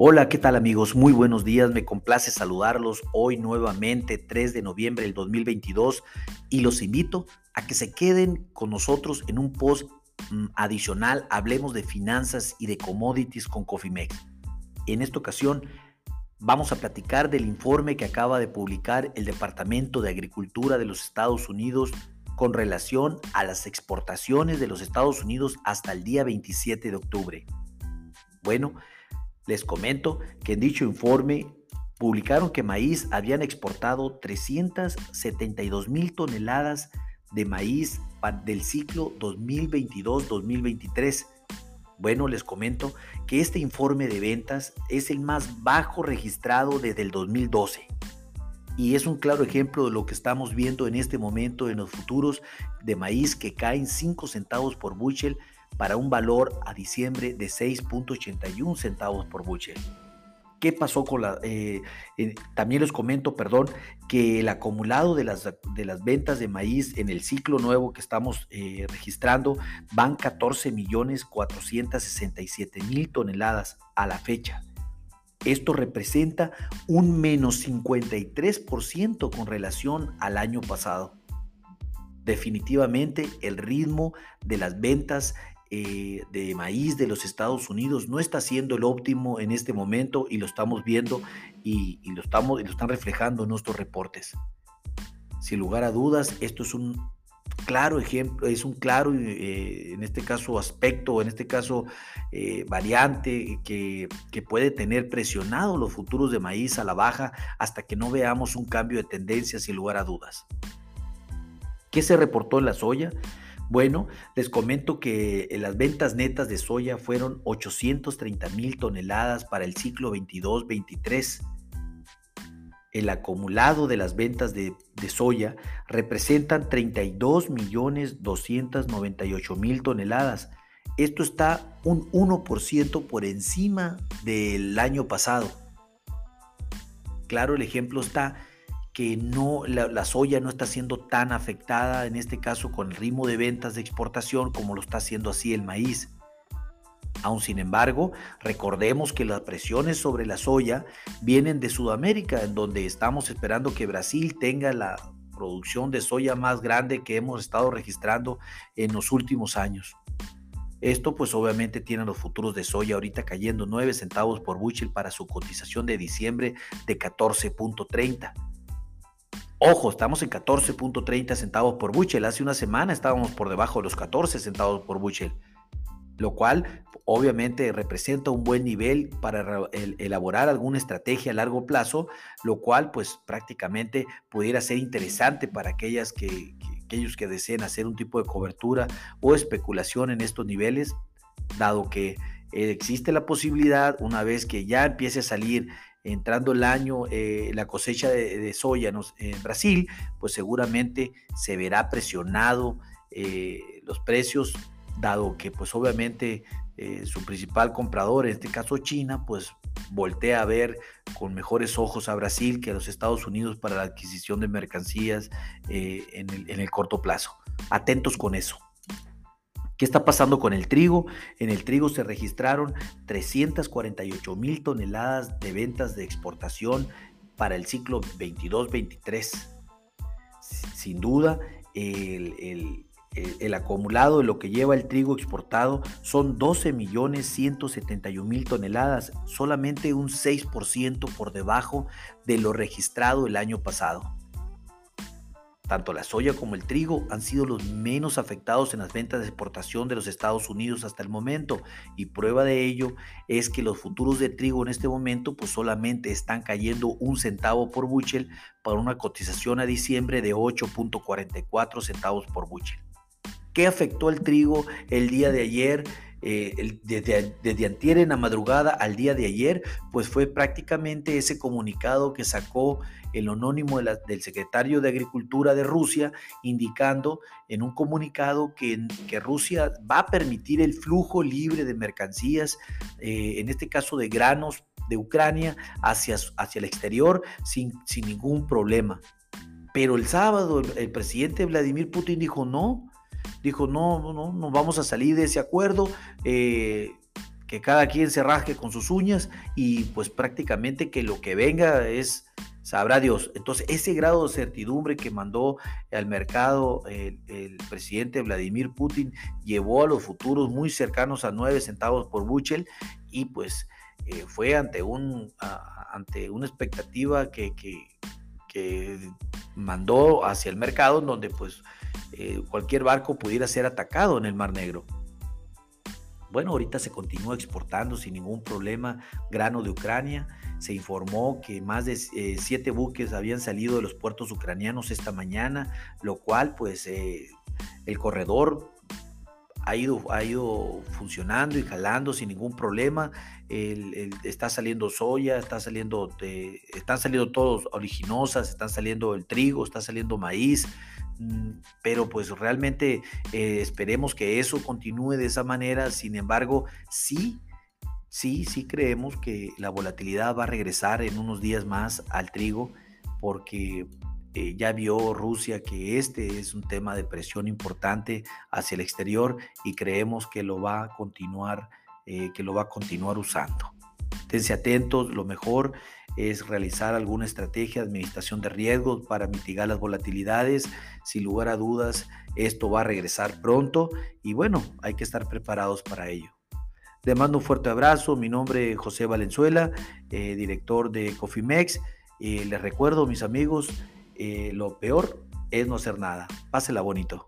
Hola, ¿qué tal amigos? Muy buenos días, me complace saludarlos hoy nuevamente 3 de noviembre del 2022 y los invito a que se queden con nosotros en un post mm, adicional, hablemos de finanzas y de commodities con Cofimex. En esta ocasión vamos a platicar del informe que acaba de publicar el Departamento de Agricultura de los Estados Unidos con relación a las exportaciones de los Estados Unidos hasta el día 27 de octubre. Bueno, les comento que en dicho informe publicaron que maíz habían exportado 372 mil toneladas de maíz del ciclo 2022-2023. Bueno, les comento que este informe de ventas es el más bajo registrado desde el 2012 y es un claro ejemplo de lo que estamos viendo en este momento en los futuros de maíz que caen 5 centavos por bushel para un valor a diciembre de 6.81 centavos por bushel. ¿Qué pasó con la... Eh, eh, también les comento, perdón, que el acumulado de las, de las ventas de maíz en el ciclo nuevo que estamos eh, registrando van 14 millones 467 mil toneladas a la fecha. Esto representa un menos 53% con relación al año pasado. Definitivamente el ritmo de las ventas eh, de maíz de los Estados Unidos no está siendo el óptimo en este momento y lo estamos viendo y, lo, estamos, y lo están reflejando en nuestros reportes. Sin lugar a dudas, esto es un claro ejemplo, es un claro, eh, en este caso, aspecto, en este caso, eh, variante que, que, puede tener presionado los futuros de maíz a la baja hasta que no veamos un cambio de tendencia sin lugar a dudas. ¿Qué se reportó en la soya? Bueno, les comento que eh, las ventas netas de soya fueron 830 mil toneladas para el ciclo 22-23. El acumulado de las ventas de, soya representan 32 millones 298 mil toneladas. Esto está un 1% por encima del año pasado. Claro, el ejemplo está que no, la, soya no está siendo tan afectada, en este caso con el ritmo de ventas de exportación, como lo está haciendo así el maíz. Aún sin embargo, recordemos que las presiones sobre la soya vienen de Sudamérica, en donde estamos esperando que Brasil tenga la producción de soya más grande que hemos estado registrando en los últimos años. Esto pues obviamente tiene los futuros de soya ahorita cayendo 9 centavos por bushel para su cotización de diciembre de 14.30. Ojo, estamos en 14.30 centavos por bushel. Hace una semana estábamos por debajo de los 14 centavos por bushel, lo cual obviamente representa un buen nivel para elaborar alguna estrategia a largo plazo, lo cual pues prácticamente pudiera ser interesante para aquellas que, aquellos que deseen hacer un tipo de cobertura o especulación en estos niveles, dado que existe la posibilidad, una vez que ya empiece a salir entrando el año eh, la cosecha de, soya en Brasil, pues seguramente se verá presionado eh, los precios, dado que pues obviamente eh, su principal comprador, en este caso China, pues voltea a ver con mejores ojos a Brasil que a los Estados Unidos para la adquisición de mercancías en el corto plazo. Atentos con eso. ¿Qué está pasando con el trigo? En el trigo se registraron 348 mil toneladas de ventas de exportación para el ciclo 22-23. Sin duda, el, acumulado de lo que lleva el trigo exportado son 12 millones 171 mil toneladas, solamente un 6% por debajo de lo registrado el año pasado. Tanto la soya como el trigo han sido los menos afectados en las ventas de exportación de los Estados Unidos hasta el momento y prueba de ello es que los futuros de trigo en este momento pues solamente están cayendo un centavo por bushel para una cotización a diciembre de 8.44 centavos por bushel. ¿Qué afectó el trigo el día de ayer? Eh, desde, antier en la madrugada al día de ayer, pues fue prácticamente ese comunicado que sacó el anónimo del secretario de Agricultura de Rusia, indicando en un comunicado que, Rusia va a permitir el flujo libre de mercancías, eh, en este caso de granos de Ucrania, hacia, hacia el exterior sin, sin ningún problema. Pero el sábado el presidente Vladimir Putin dijo no, dijo, no, no, no, no vamos a salir de ese acuerdo. Eh, que cada quien se rasque con sus uñas y pues prácticamente que lo que venga es, sabrá Dios. Entonces ese grado de certidumbre que mandó al mercado el, presidente Vladimir Putin llevó a los futuros muy cercanos a 9 centavos por Buchel y pues eh, fue ante, un, ante una expectativa que, que, mandó hacia el mercado donde pues eh, cualquier barco pudiera ser atacado en el Mar Negro. Bueno, ahorita se continúa exportando sin ningún problema grano de Ucrania. Se informó que más de eh, siete buques habían salido de los puertos ucranianos esta mañana, lo cual pues eh, el corredor ha ido, ha ido funcionando y jalando sin ningún problema. está saliendo soya, está saliendo, están saliendo todos originosas, están saliendo el trigo, está saliendo maíz, Mm, pero pues realmente eh, esperemos que eso continúe de esa manera. Sin embargo, sí, sí, sí creemos que la volatilidad va a regresar en unos días más al trigo porque eh, ya vio Rusia que este es un tema de presión importante hacia el exterior y creemos que lo va a continuar, eh, que lo va a continuar usando. Esténse atentos, lo mejor es realizar alguna estrategia de administración de riesgos para mitigar las volatilidades. Sin lugar a dudas, esto va a regresar pronto y bueno, hay que estar preparados para ello. Les mando un fuerte abrazo. Mi nombre es José Valenzuela, eh, director de Cofimex. les recuerdo, mis amigos, eh, lo peor es no hacer nada. Pásela bonito.